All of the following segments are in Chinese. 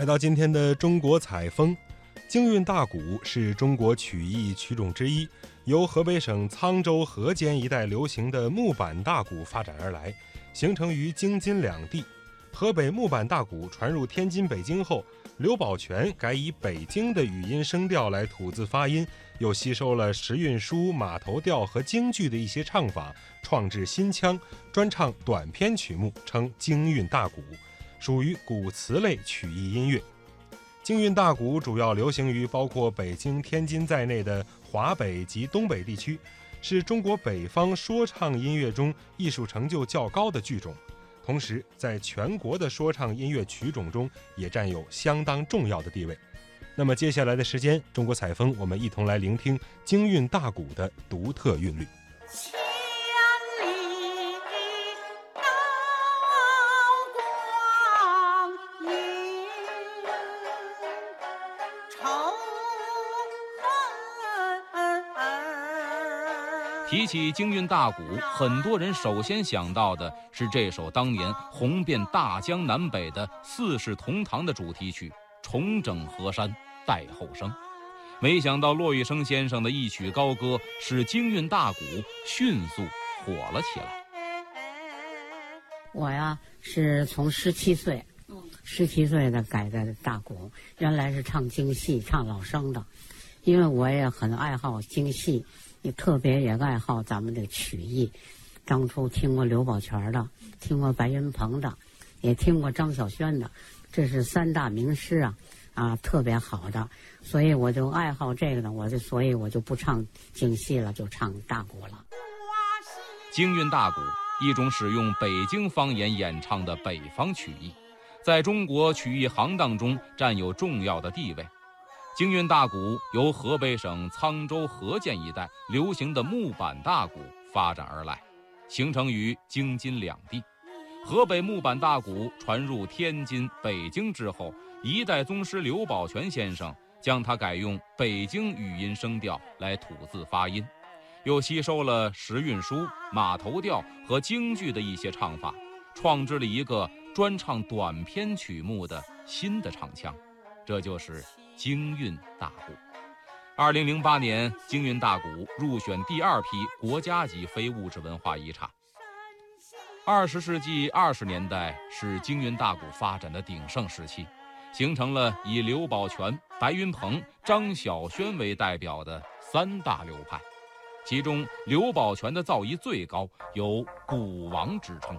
来到今天的中国采风，京韵大鼓是中国曲艺曲种之一，由河北省沧州、河间一带流行的木板大鼓发展而来，形成于京津两地。河北木板大鼓传入天津、北京后，刘宝全改以北京的语音声调来吐字发音，又吸收了时韵书、马头调和京剧的一些唱法，创制新腔，专唱短篇曲目，称京韵大鼓。属于古词类曲艺音乐，京韵大鼓主要流行于包括北京、天津在内的华北及东北地区，是中国北方说唱音乐中艺术成就较高的剧种，同时在全国的说唱音乐曲种中也占有相当重要的地位。那么接下来的时间，中国采风，我们一同来聆听京韵大鼓的独特韵律。提起京韵大鼓，很多人首先想到的是这首当年红遍大江南北的四世同堂的主题曲《重整河山待后生》。没想到骆玉笙先生的一曲高歌，使京韵大鼓迅速火了起来。我呀，是从十七岁，十七岁的改的大鼓，原来是唱京戏、唱老生的，因为我也很爱好京戏。也特别也爱好咱们的曲艺，当初听过刘宝全的，听过白云鹏的，也听过张小轩的，这是三大名师啊，啊，特别好的，所以我就爱好这个呢，我就所以我就不唱京戏了，就唱大鼓了。京韵大鼓，一种使用北京方言演唱的北方曲艺，在中国曲艺行当中占有重要的地位。京韵大鼓由河北省沧州、河间一带流行的木板大鼓发展而来，形成于京津两地。河北木板大鼓传入天津、北京之后，一代宗师刘宝全先生将它改用北京语音声调来吐字发音，又吸收了时韵书、马头调和京剧的一些唱法，创制了一个专唱短篇曲目的新的唱腔，这就是。京韵大鼓，二零零八年，京韵大鼓入选第二批国家级非物质文化遗产。二十世纪二十年代是京韵大鼓发展的鼎盛时期，形成了以刘宝全、白云鹏、张小轩为代表的三大流派，其中刘宝全的造诣最高，有“鼓王”之称。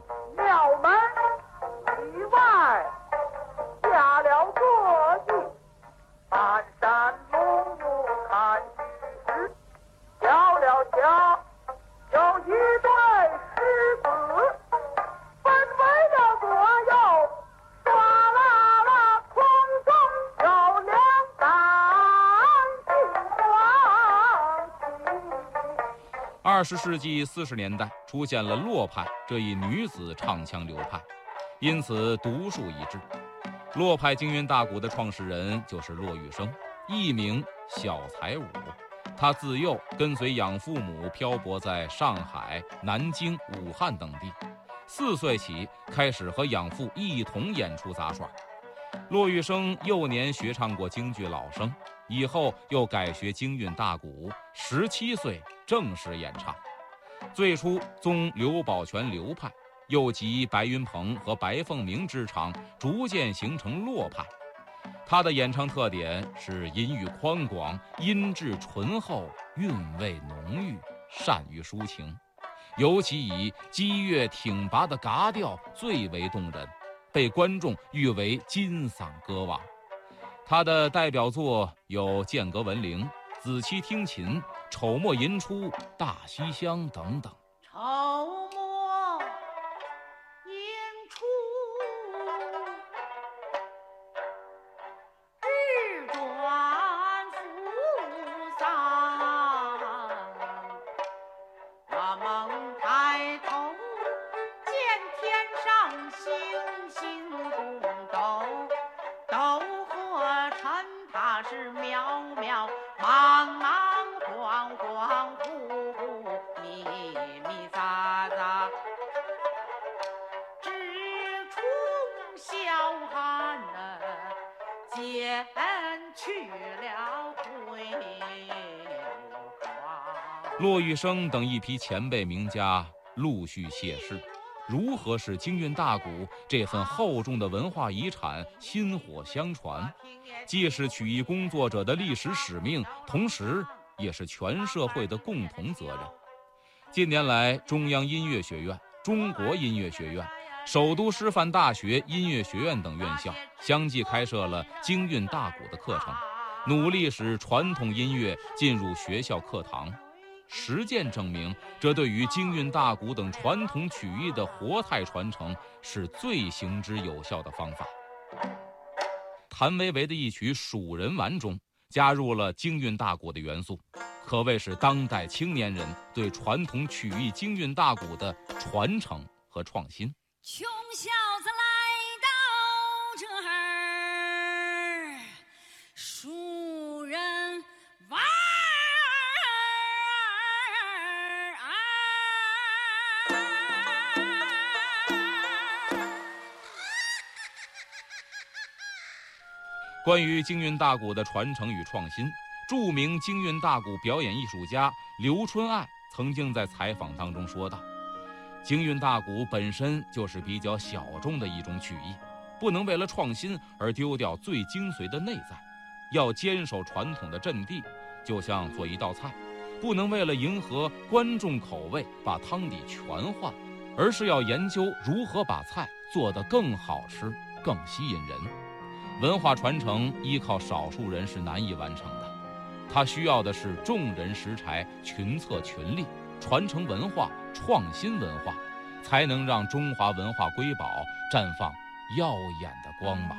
二十世纪四十年代出现了洛派这一女子唱腔流派，因此独树一帜。洛派京韵大鼓的创始人就是骆玉笙，艺名小才武。他自幼跟随养父母漂泊在上海、南京、武汉等地，四岁起开始和养父一同演出杂耍。骆玉笙幼年学唱过京剧老生，以后又改学京韵大鼓，十七岁。正式演唱，最初宗刘宝全流派，又集白云鹏和白凤鸣之长，逐渐形成洛派。他的演唱特点是音域宽广，音质醇厚，韵味浓郁，善于抒情，尤其以激越挺拔的嘎调最为动人，被观众誉为金嗓歌王。他的代表作有《剑阁闻铃》《子期听琴》。丑末寅初大西厢等等。去了桂花。骆玉笙等一批前辈名家陆续谢世，如何使京韵大鼓这份厚重的文化遗产薪火相传？既是曲艺工作者的历史使命，同时也是全社会的共同责任。近年来，中央音乐学院、中国音乐学院、首都师范大学音乐学院等院校相继开设了京韵大鼓的课程，努力使传统音乐进入学校课堂。实践证明，这对于京韵大鼓等传统曲艺的活态传承是最行之有效的方法。谭维维的一曲《蜀人玩》中加入了京韵大鼓的元素，可谓是当代青年人对传统曲艺京韵大鼓的传承和创新。穷小子来到这儿，蜀人玩儿。关于京韵大鼓的传承与创新，著名京韵大鼓表演艺术家刘春爱曾经在采访当中说道：“京韵大鼓本身就是比较小众的一种曲艺，不能为了创新而丢掉最精髓的内在，要坚守传统的阵地，就像做一道菜，不能为了迎合观众口味把汤底全换，而是要研究如何把菜做得更好吃、更吸引人。”文化传承依靠少数人是难以完成的，它需要的是众人拾柴、群策群力，传承文化、创新文化，才能让中华文化瑰宝绽放耀眼的光芒。